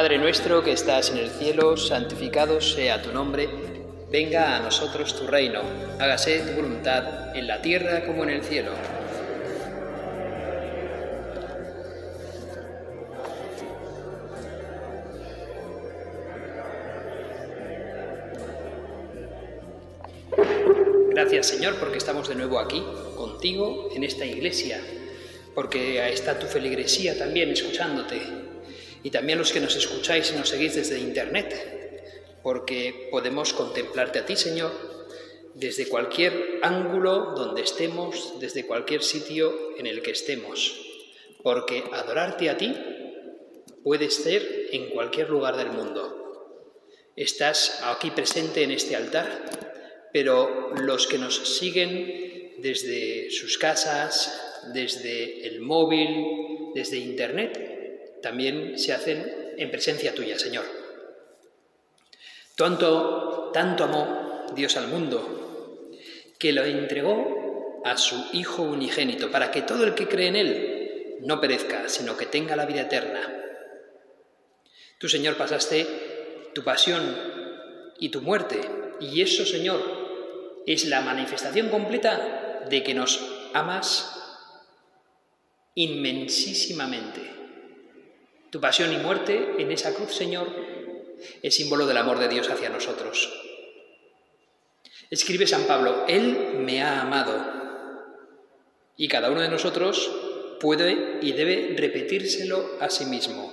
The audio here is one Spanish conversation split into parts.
Padre nuestro que estás en el cielo, santificado sea tu nombre, venga a nosotros tu reino, hágase tu voluntad en la tierra como en el cielo. Gracias Señor porque estamos de nuevo aquí, contigo, en esta iglesia, porque está tu feligresía también escuchándote, y también los que nos escucháis y nos seguís desde Internet, porque podemos contemplarte a ti, Señor, desde cualquier ángulo donde estemos, desde cualquier sitio en el que estemos, porque adorarte a ti puede ser en cualquier lugar del mundo. Estás aquí presente en este altar pero los que nos siguen desde sus casas, desde el móvil, desde Internet, también se hacen en presencia tuya, Señor. Tanto, tanto amó Dios al mundo que lo entregó a su Hijo unigénito, para que todo el que cree en Él no perezca, sino que tenga la vida eterna. Tú, Señor, pasaste tu pasión y tu muerte, y eso, Señor, es la manifestación completa de que nos amas inmensísimamente. Tu pasión y muerte en esa cruz, Señor, es símbolo del amor de Dios hacia nosotros. Escribe San Pablo, Él me ha amado. Y cada uno de nosotros puede y debe repetírselo a sí mismo.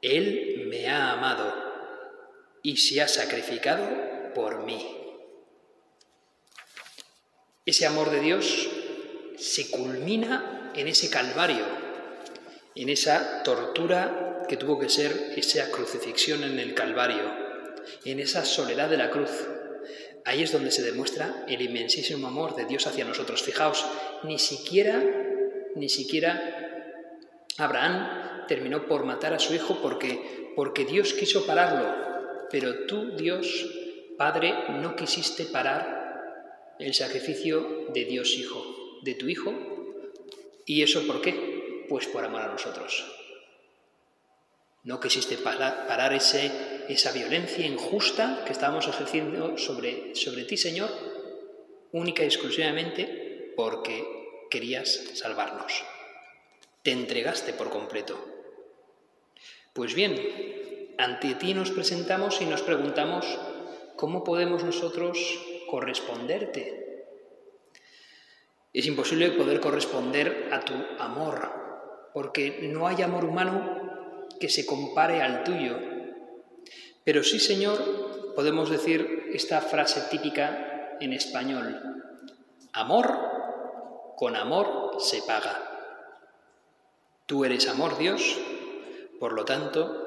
Él me ha amado y se ha sacrificado por mí. Ese amor de Dios se culmina en ese calvario, en esa tortura que tuvo que ser esa crucifixión en el calvario, en esa soledad de la cruz. Ahí es donde se demuestra el inmensísimo amor de Dios hacia nosotros. Fijaos, ni siquiera, ni siquiera Abraham terminó por matar a su hijo porque, porque Dios quiso pararlo, pero tú, Dios, Padre, no quisiste parar el sacrificio de Dios Hijo, de tu Hijo. ¿Y eso por qué? Pues por amor a nosotros. No quisiste parar, esa violencia injusta que estábamos ejerciendo sobre, sobre ti, Señor, única y exclusivamente porque querías salvarnos. Te entregaste por completo. Pues bien, ante ti nos presentamos y nos preguntamos cómo podemos nosotros corresponderte. Es imposible poder corresponder a tu amor, porque no hay amor humano que se compare al tuyo. Pero sí, Señor, podemos decir esta frase típica en español. Amor con amor se paga. Tú eres amor, Dios, por lo tanto,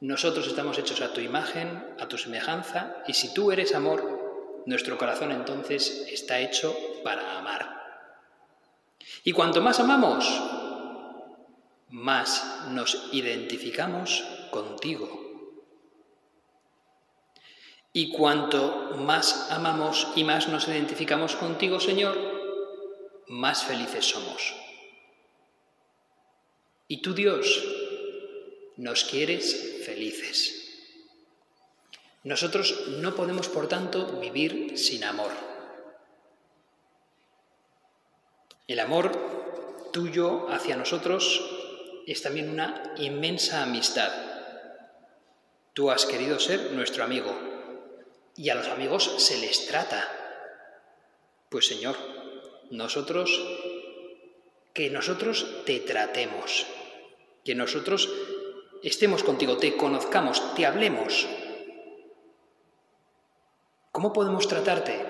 nosotros estamos hechos a tu imagen, a tu semejanza, y si tú eres amor, nuestro corazón entonces está hecho para amar. Y cuanto más amamos, más nos identificamos contigo. Y cuanto más amamos y más nos identificamos contigo, Señor, más felices somos. Y tú, Dios, nos quieres felices. Nosotros no podemos, por tanto, vivir sin amor. El amor tuyo hacia nosotros es también una inmensa amistad. Tú has querido ser nuestro amigo y a los amigos se les trata. Pues Señor, nosotros, que nosotros te tratemos, que nosotros estemos contigo, te conozcamos, te hablemos, ¿Cómo podemos tratarte?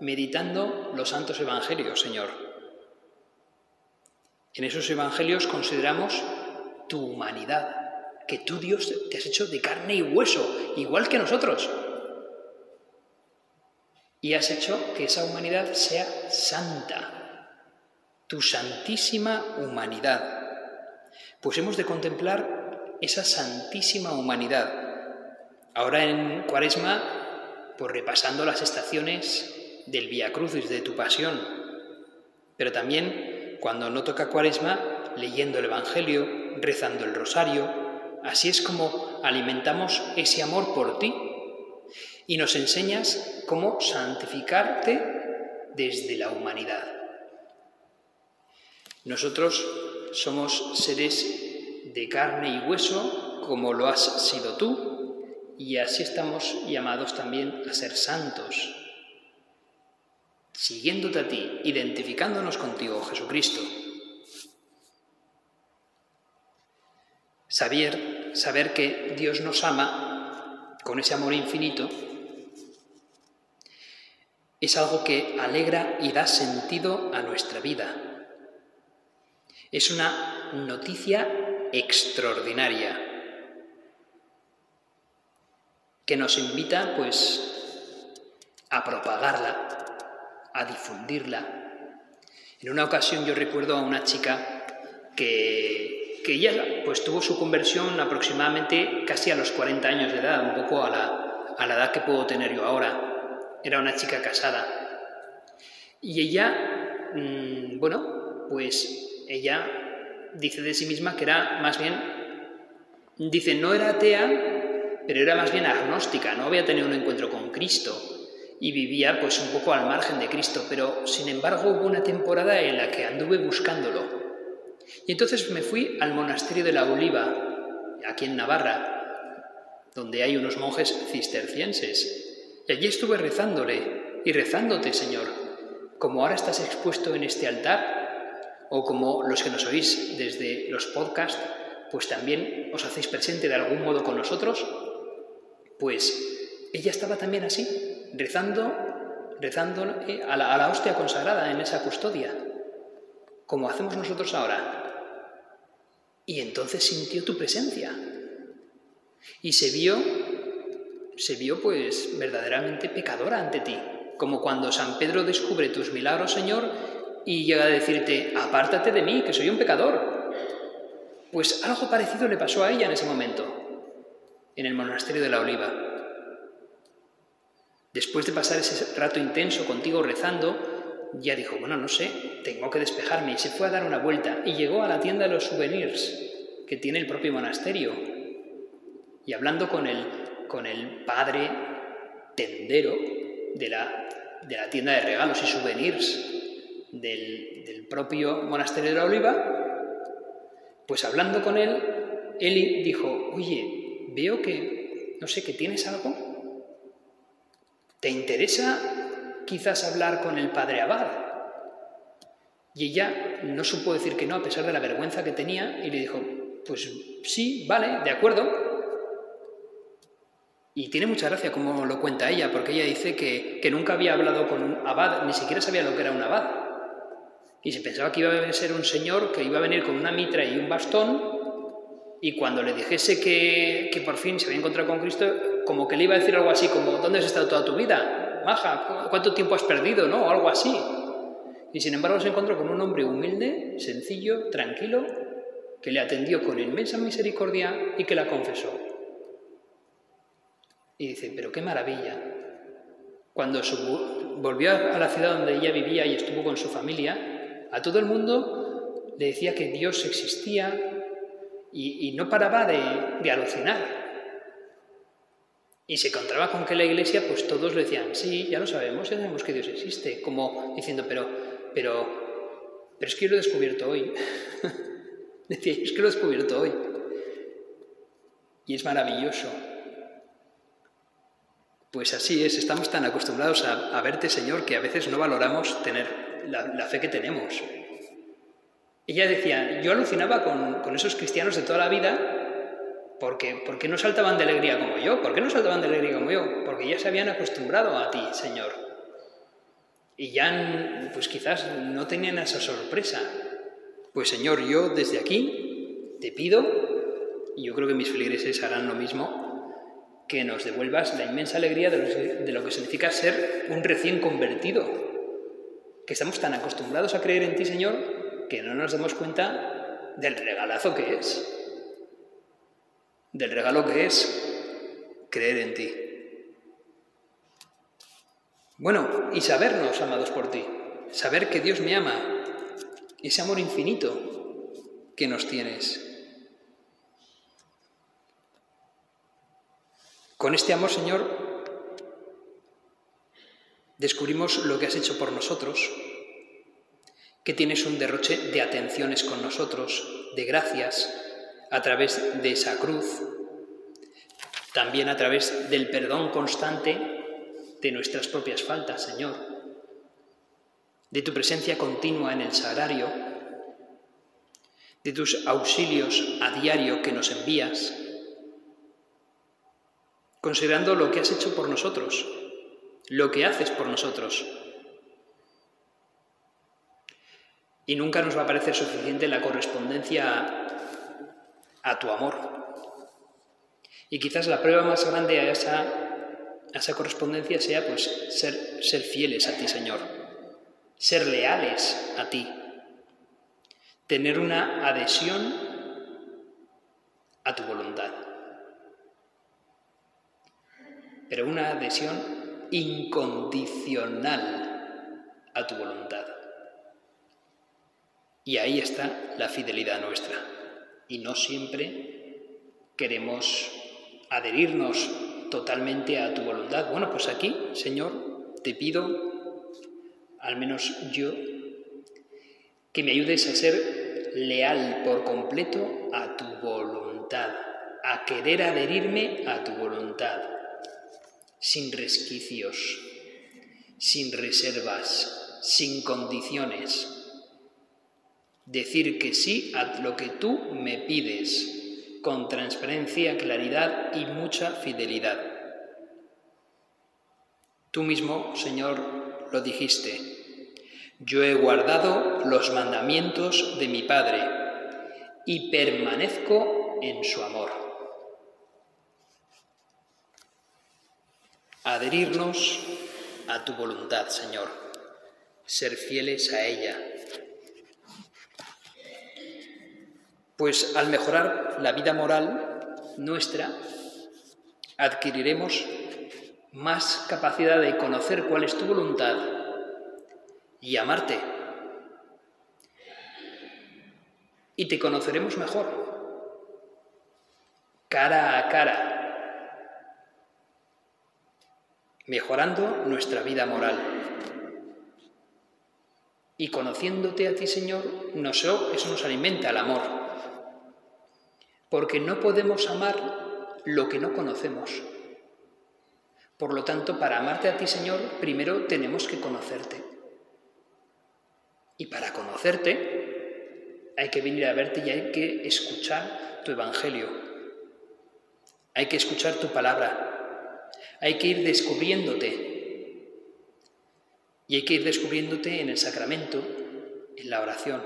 Meditando los santos evangelios, Señor. En esos evangelios consideramos tu humanidad, que tú Dios te has hecho de carne y hueso, igual que nosotros. Y has hecho que esa humanidad sea santa, tu santísima humanidad. Pues hemos de contemplar esa santísima humanidad. Ahora en Cuaresma por repasando las estaciones del Via Crucis de tu pasión, pero también cuando no toca Cuaresma, leyendo el Evangelio, rezando el rosario, Así es como alimentamos ese amor por ti. Y nos enseñas cómo santificarte desde la humanidad. Nosotros somos seres de carne y hueso como lo has sido tú y así estamos llamados también a ser santos, siguiéndote a ti, identificándonos contigo, Jesucristo. Saber, saber que Dios nos ama con ese amor infinito es algo que alegra y da sentido a nuestra vida. Es una noticia extraordinaria que nos invita pues a propagarla, a difundirla. En una ocasión yo recuerdo a una chica que, que ella pues tuvo su conversión aproximadamente casi a los 40 años de edad, un poco a la, a la edad que puedo tener yo ahora era una chica casada. Y ella, mm, bueno, pues ella dice de sí misma que era más bien, dice, no era atea, pero era más bien agnóstica, no había tenido un encuentro con Cristo y vivía pues un poco al margen de Cristo, pero sin embargo hubo una temporada en la que anduve buscándolo. Y entonces me fui al monasterio de la Oliva, aquí en Navarra, donde hay unos monjes cistercienses, y allí estuve rezándole y rezándote, Señor, como ahora estás expuesto en este altar, o como los que nos oís desde los podcasts, pues también os hacéis presente de algún modo con nosotros, pues ella estaba también así, rezando, rezando a la, a la hostia consagrada en esa custodia, como hacemos nosotros ahora. Y entonces sintió tu presencia y se vio se vio pues verdaderamente pecadora ante ti, como cuando San Pedro descubre tus milagros, Señor, y llega a decirte, apártate de mí, que soy un pecador. Pues algo parecido le pasó a ella en ese momento, en el monasterio de la Oliva. Después de pasar ese rato intenso contigo rezando, ya dijo, bueno, no sé, tengo que despejarme, y se fue a dar una vuelta, y llegó a la tienda de los souvenirs que tiene el propio monasterio, y hablando con el con el padre tendero de la, de la tienda de regalos y souvenirs del, propio monasterio de la Oliva, pues hablando con él, él dijo, oye, veo que, no sé, que tienes algo. ¿Te interesa quizás hablar con el padre Abad? Y ella no supo decir que no, a pesar de la vergüenza que tenía, y le dijo, pues sí, vale, de acuerdo, y tiene mucha gracia como lo cuenta ella, porque ella dice que, nunca había hablado con un abad, ni siquiera sabía lo que era un abad. Y se pensaba que iba a ser un señor que iba a venir con una mitra y un bastón, y cuando le dijese que, que por fin se había encontrado con Cristo, como que le iba a decir algo así como, ¿dónde has estado toda tu vida? Maja, ¿cuánto tiempo has perdido? ¿No? O algo así. Y sin embargo se encontró con un hombre humilde, sencillo, tranquilo, que le atendió con inmensa misericordia y que la confesó. Y dice, pero qué maravilla. Cuando volvió a la ciudad donde ella vivía y estuvo con su familia, a todo el mundo le decía que Dios existía y, no paraba de, alucinar. Y se encontraba con que la iglesia, pues todos le decían, sí, ya lo sabemos, ya sabemos que Dios existe, como diciendo, pero, pero, pero es que yo lo he descubierto hoy. Decía, es que lo he descubierto hoy. Y es maravilloso pues así es, estamos tan acostumbrados a, verte, Señor, que a veces no valoramos tener la, fe que tenemos. Ella decía, yo alucinaba con, esos cristianos de toda la vida porque, porque no saltaban de alegría como yo. ¿Por qué no saltaban de alegría como yo? Porque ya se habían acostumbrado a ti, Señor. Y ya, pues quizás no tenían esa sorpresa. Pues Señor, yo desde aquí te pido, y yo creo que mis feligreses harán lo mismo, que nos devuelvas la inmensa alegría de lo, que significa ser un recién convertido, que estamos tan acostumbrados a creer en ti, Señor, que no nos damos cuenta del regalazo que es, del regalo que es creer en ti. Bueno, y sabernos amados por ti, saber que Dios me ama, ese amor infinito que nos tienes. Con este amor, Señor, descubrimos lo que has hecho por nosotros, que tienes un derroche de atenciones con nosotros, de gracias, a través de esa cruz, también a través del perdón constante de nuestras propias faltas, Señor, de tu presencia continua en el sagrario, de tus auxilios a diario que nos envías, considerando lo que has hecho por nosotros, lo que haces por nosotros. Y nunca nos va a parecer suficiente la correspondencia a, tu amor. Y quizás la prueba más grande a esa, a esa correspondencia sea pues ser, ser fieles a ti, Señor, ser leales a ti, tener una adhesión a tu voluntad. pero una adhesión incondicional a tu voluntad. Y ahí está la fidelidad nuestra. Y no siempre queremos adherirnos totalmente a tu voluntad. Bueno, pues aquí, Señor, te pido, al menos yo, que me ayudes a ser leal por completo a tu voluntad, a querer adherirme a tu voluntad sin resquicios, sin reservas, sin condiciones. Decir que sí a lo que tú me pides, con transparencia, claridad y mucha fidelidad. Tú mismo, Señor, lo dijiste. Yo he guardado los mandamientos de mi Padre y permanezco en su amor. adherirnos a tu voluntad, Señor, ser fieles a ella. Pues al mejorar la vida moral nuestra, adquiriremos más capacidad de conocer cuál es tu voluntad y amarte. Y te conoceremos mejor, cara a cara, mejorando nuestra vida moral. Y conociéndote a ti, Señor, eso nos alimenta el amor. Porque no podemos amar lo que no conocemos. Por lo tanto, para amarte a ti, Señor, primero tenemos que conocerte. Y para conocerte hay que venir a verte y hay que escuchar tu Evangelio. Hay que escuchar tu palabra. Hay que ir descubriéndote. Y hay que ir descubriéndote en el sacramento, en la oración,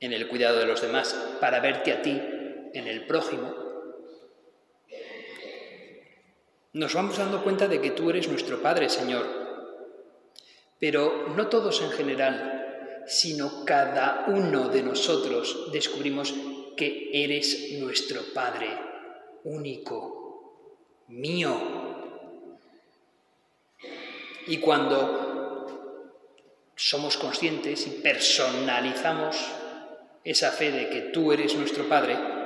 en el cuidado de los demás, para verte a ti, en el prójimo. Nos vamos dando cuenta de que tú eres nuestro Padre, Señor. Pero no todos en general, sino cada uno de nosotros descubrimos que eres nuestro Padre único, mío. Y cuando somos conscientes y personalizamos esa fe de que tú eres nuestro Padre,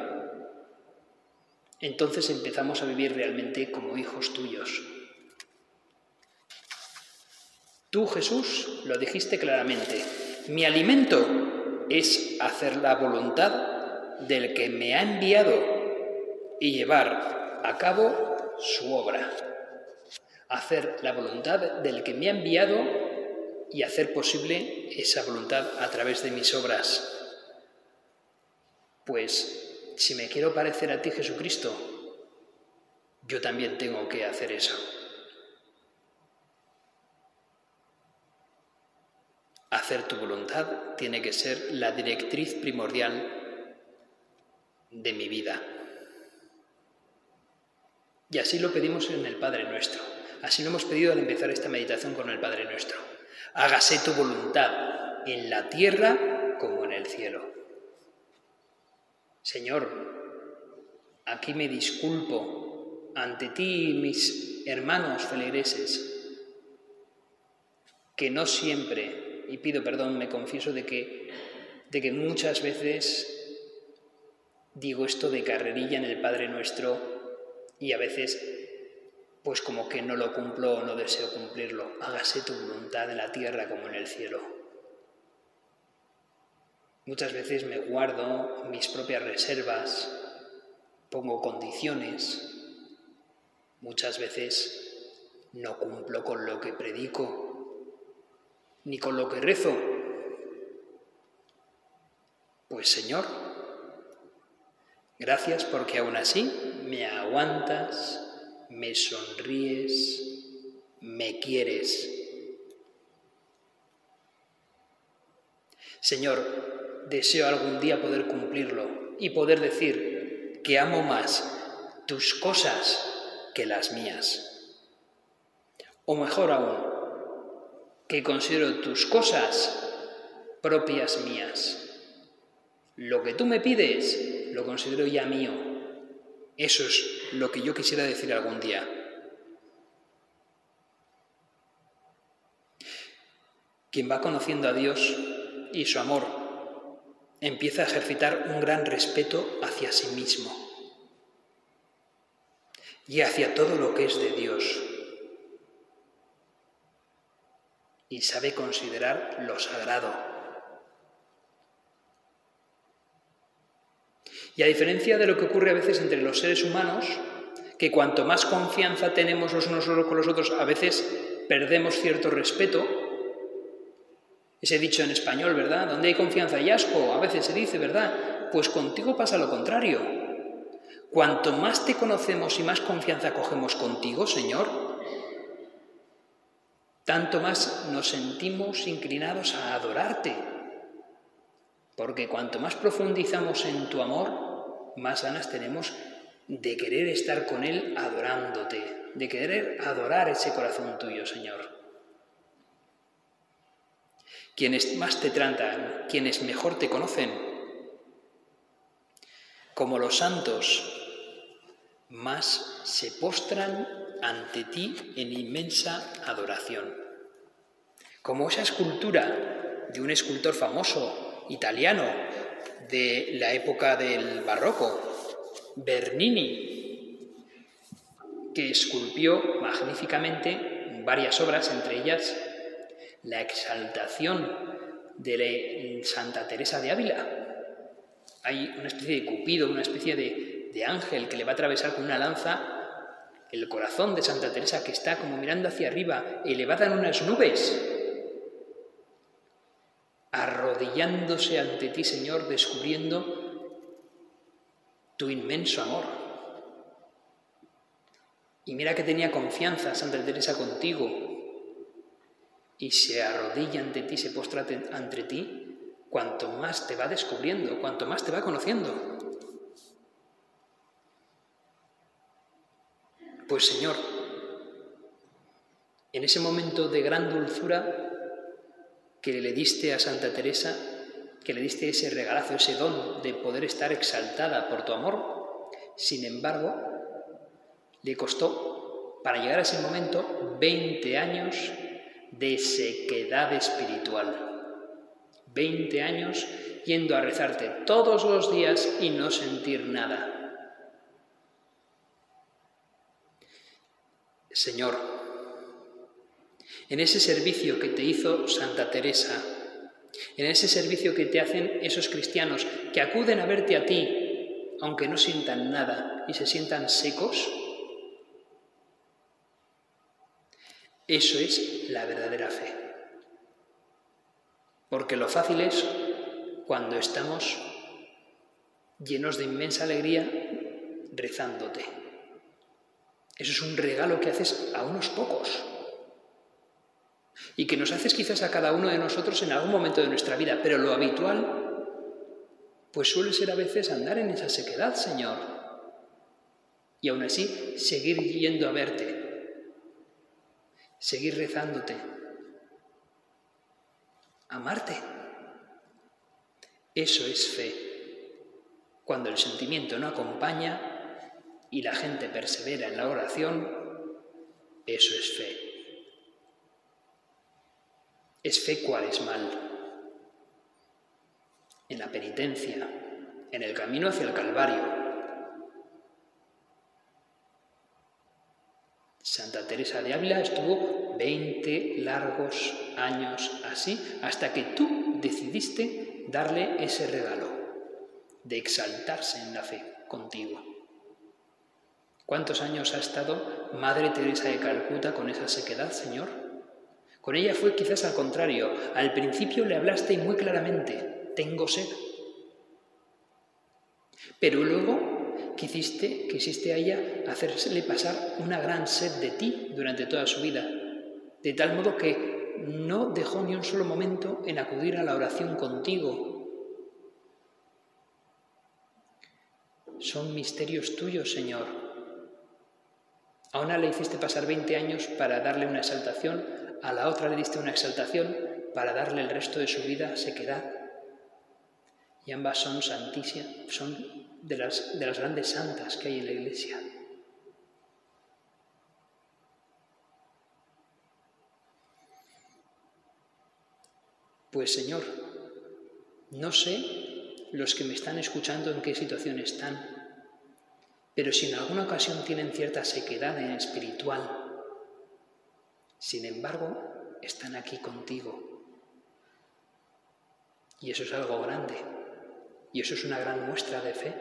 entonces empezamos a vivir realmente como hijos tuyos. Tú, Jesús, lo dijiste claramente, mi alimento es hacer la voluntad del que me ha enviado y llevar a cabo su obra, hacer la voluntad del que me ha enviado y hacer posible esa voluntad a través de mis obras. Pues si me quiero parecer a ti, Jesucristo, yo también tengo que hacer eso. Hacer tu voluntad tiene que ser la directriz primordial de mi vida. Y así lo pedimos en el Padre nuestro. Así lo hemos pedido al empezar esta meditación con el Padre nuestro. Hágase tu voluntad en la tierra como en el cielo. Señor, aquí me disculpo ante ti y mis hermanos feligreses, que no siempre, y pido perdón, me confieso de que, de que muchas veces digo esto de carrerilla en el Padre nuestro y a veces pues como que no lo cumplo o no deseo cumplirlo. Hágase tu voluntad en la tierra como en el cielo. Muchas veces me guardo mis propias reservas, pongo condiciones, muchas veces no cumplo con lo que predico, ni con lo que rezo. Pues Señor, gracias porque aún así me aguantas, me sonríes, me quieres. Señor, deseo algún día poder cumplirlo y poder decir que amo más tus cosas que las mías. O mejor aún, que considero tus cosas propias mías. Lo que tú me pides lo considero ya mío. Eso es lo que yo quisiera decir algún día. Quien va conociendo a Dios y su amor empieza a ejercitar un gran respeto hacia sí mismo y hacia todo lo que es de Dios. Y sabe considerar lo sagrado. Y a diferencia de lo que ocurre a veces entre los seres humanos, que cuanto más confianza tenemos los unos con los otros, a veces perdemos cierto respeto. Ese dicho en español, ¿verdad? Donde hay confianza y asco, a veces se dice, ¿verdad? Pues contigo pasa lo contrario. Cuanto más te conocemos y más confianza cogemos contigo, Señor, tanto más nos sentimos inclinados a adorarte. Porque cuanto más profundizamos en tu amor, más ganas tenemos de querer estar con Él adorándote, de querer adorar ese corazón tuyo, Señor. Quienes más te tratan, quienes mejor te conocen, como los santos, más se postran ante ti en inmensa adoración. Como esa escultura de un escultor famoso italiano de la época del barroco, Bernini, que esculpió magníficamente varias obras, entre ellas la exaltación de Santa Teresa de Ávila. Hay una especie de cupido, una especie de, ángel que le va a atravesar con una lanza el corazón de Santa Teresa que está como mirando hacia arriba y le va a dar unas nubes arrodillándose ante ti, Señor, descubriendo tu inmenso amor. Y mira que tenía confianza Santa Teresa contigo y se arrodilla ante ti, se postra ante ti, cuanto más te va descubriendo, cuanto más te va conociendo. Pues Señor, en ese momento de gran dulzura, que le diste a Santa Teresa, que le diste ese regalazo, ese don de poder estar exaltada por tu amor. Sin embargo, le costó, para llegar a ese momento, 20 años de sequedad espiritual. 20 años yendo a rezarte todos los días y no sentir nada. Señor, en ese servicio que te hizo Santa Teresa, en ese servicio que te hacen esos cristianos que acuden a verte a ti, aunque no sientan nada y se sientan secos, eso es la verdadera fe. Porque lo fácil es cuando estamos llenos de inmensa alegría rezándote. Eso es un regalo que haces a unos pocos y que nos haces quizás a cada uno de nosotros en algún momento de nuestra vida, pero lo habitual pues suele ser a veces andar en esa sequedad, Señor, y aún así seguir yendo a verte, seguir rezándote, amarte. Eso es fe. Cuando el sentimiento no acompaña y la gente persevera en la oración, eso es fe es fe mal en la penitencia, en el camino hacia el Calvario. Teresa de Ávila estuvo 20 largos años así, hasta que tú decidiste darle ese regalo de exaltarse en la fe contigo. ¿Cuántos años ha estado Madre Teresa de Calcuta con esa sequedad, Señor? Con ella fue quizás al contrario. Al principio le hablaste muy claramente, tengo sed. Pero luego quisiste, quisiste a ella hacérsele pasar una gran sed de ti durante toda su vida, de tal modo que no dejó ni un solo momento en acudir a la oración contigo. Son misterios tuyos, Señor, a una le hiciste pasar 20 años para darle una exaltación, a la otra le diste una exaltación para darle el resto de su vida sequedad. Y ambas son santísimas, son de las, de las grandes santas que hay en la iglesia. Pues Señor, no sé los que me están escuchando en qué situación están, pero si en alguna ocasión tienen cierta sequedad en espiritual, sin embargo, están aquí contigo. Y eso es algo grande. Y eso es una gran muestra de fe.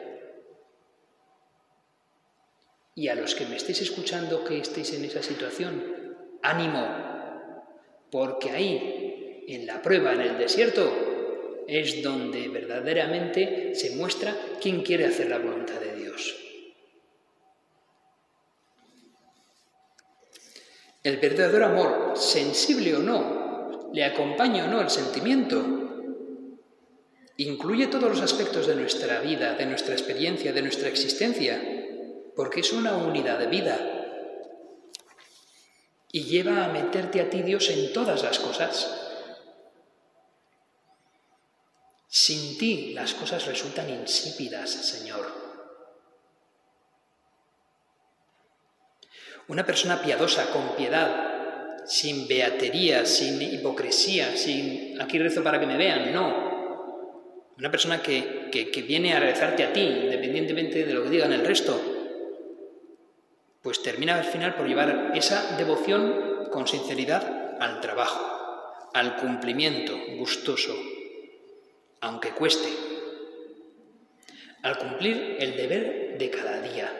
Y a los que me estéis escuchando que estéis en esa situación, ánimo, porque ahí, en la prueba, en el desierto, es donde verdaderamente se muestra quién quiere hacer la voluntad de Dios. El verdadero amor, sensible o no, le acompaña o no el sentimiento, incluye todos los aspectos de nuestra vida, de nuestra experiencia, de nuestra existencia, porque es una unidad de vida. Y lleva a meterte a ti Dios en todas las cosas. Sin ti las cosas resultan insípidas, Señor. Una persona piadosa, con piedad, sin beatería, sin hipocresía, sin aquí rezo para que me vean, no. Una persona que, que, viene a rezarte a ti, independientemente de lo que digan el resto, pues termina al final por llevar esa devoción con sinceridad al trabajo, al cumplimiento gustoso, aunque cueste, al cumplir el deber de cada día.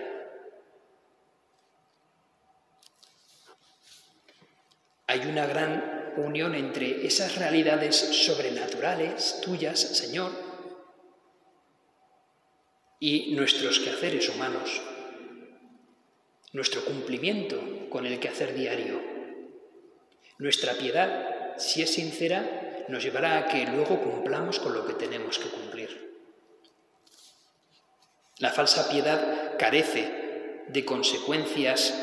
Hay una gran unión entre esas realidades sobrenaturales tuyas, Señor, y nuestros quehaceres humanos, nuestro cumplimiento con el quehacer diario. Nuestra piedad, si es sincera, nos llevará a que luego cumplamos con lo que tenemos que cumplir. La falsa piedad carece de consecuencias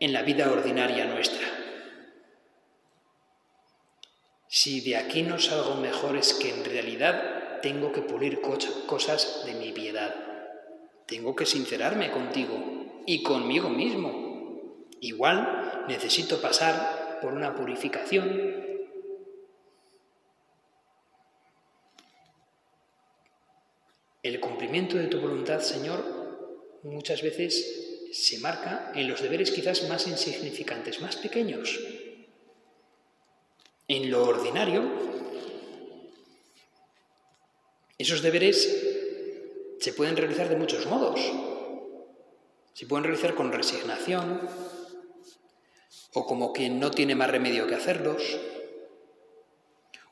en la vida ordinaria nuestra. Si de aquí no salgo mejor es que en realidad tengo que pulir cosas de mi piedad. Tengo que sincerarme contigo y conmigo mismo. Igual necesito pasar por una purificación. El cumplimiento de tu voluntad, Señor, muchas veces se marca en los deberes quizás más insignificantes, más pequeños, en lo ordinario, esos deberes se pueden realizar de muchos modos. Se pueden realizar con resignación o como quien no tiene más remedio que hacerlos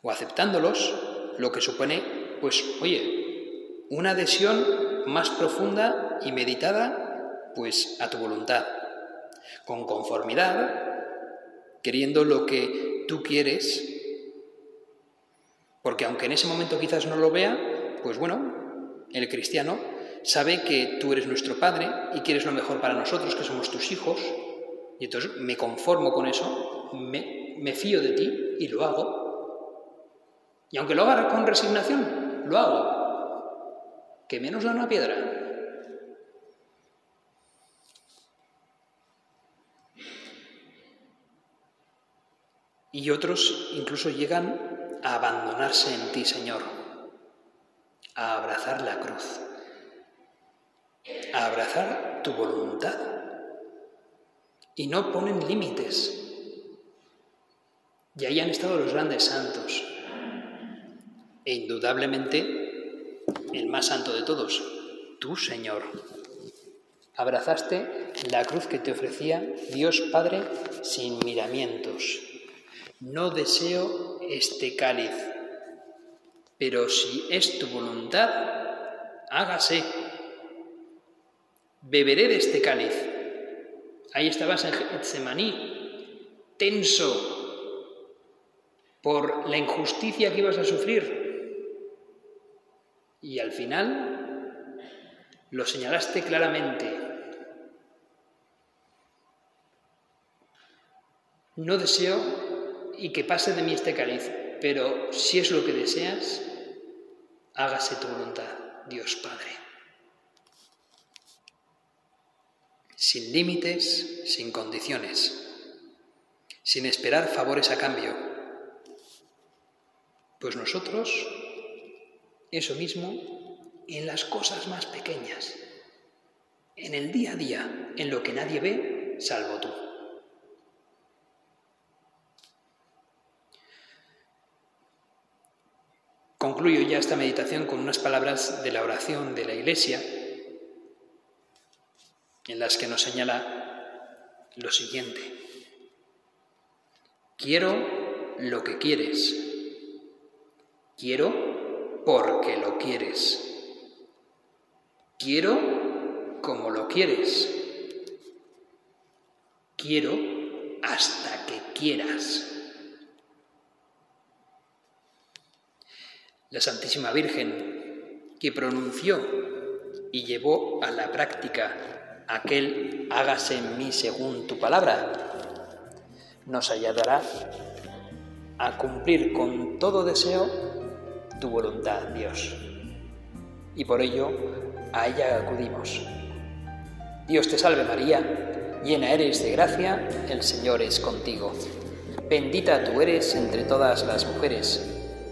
o aceptándolos, lo que supone, pues, oye, una adhesión más profunda y meditada, pues, a tu voluntad, con conformidad, queriendo lo que tú quieres, porque aunque en ese momento quizás no lo vea, pues bueno, el cristiano sabe que tú eres nuestro Padre y quieres lo mejor para nosotros, que somos tus hijos, y entonces me conformo con eso, me, me fío de ti y lo hago. Y aunque lo haga con resignación, lo hago. Que menos da una piedra. Y otros incluso llegan a abandonarse en ti, Señor, a abrazar la cruz, a abrazar tu voluntad y no ponen límites. Y ahí han estado los grandes santos. E indudablemente el más santo de todos, tú, Señor. Abrazaste la cruz que te ofrecía Dios Padre sin miramientos. No deseo este cáliz, pero si es tu voluntad, hágase. Beberé de este cáliz. Ahí estabas en Getsemaní, tenso por la injusticia que ibas a sufrir. Y al final lo señalaste claramente. No deseo y que pase de mí este cáliz, pero si es lo que deseas, hágase tu voluntad, Dios Padre. Sin límites, sin condiciones, sin esperar favores a cambio. Pues nosotros, eso mismo, en las cosas más pequeñas, en el día a día, en lo que nadie ve, salvo tú. Concluyo ya esta meditación con unas palabras de la oración de la Iglesia, en las que nos señala lo siguiente. Quiero lo que quieres. Quiero porque lo quieres. Quiero como lo quieres. Quiero hasta que quieras. La Santísima Virgen, que pronunció y llevó a la práctica aquel hágase en mí según tu palabra, nos ayudará a cumplir con todo deseo tu voluntad, Dios. Y por ello a ella acudimos. Dios te salve María, llena eres de gracia, el Señor es contigo. Bendita tú eres entre todas las mujeres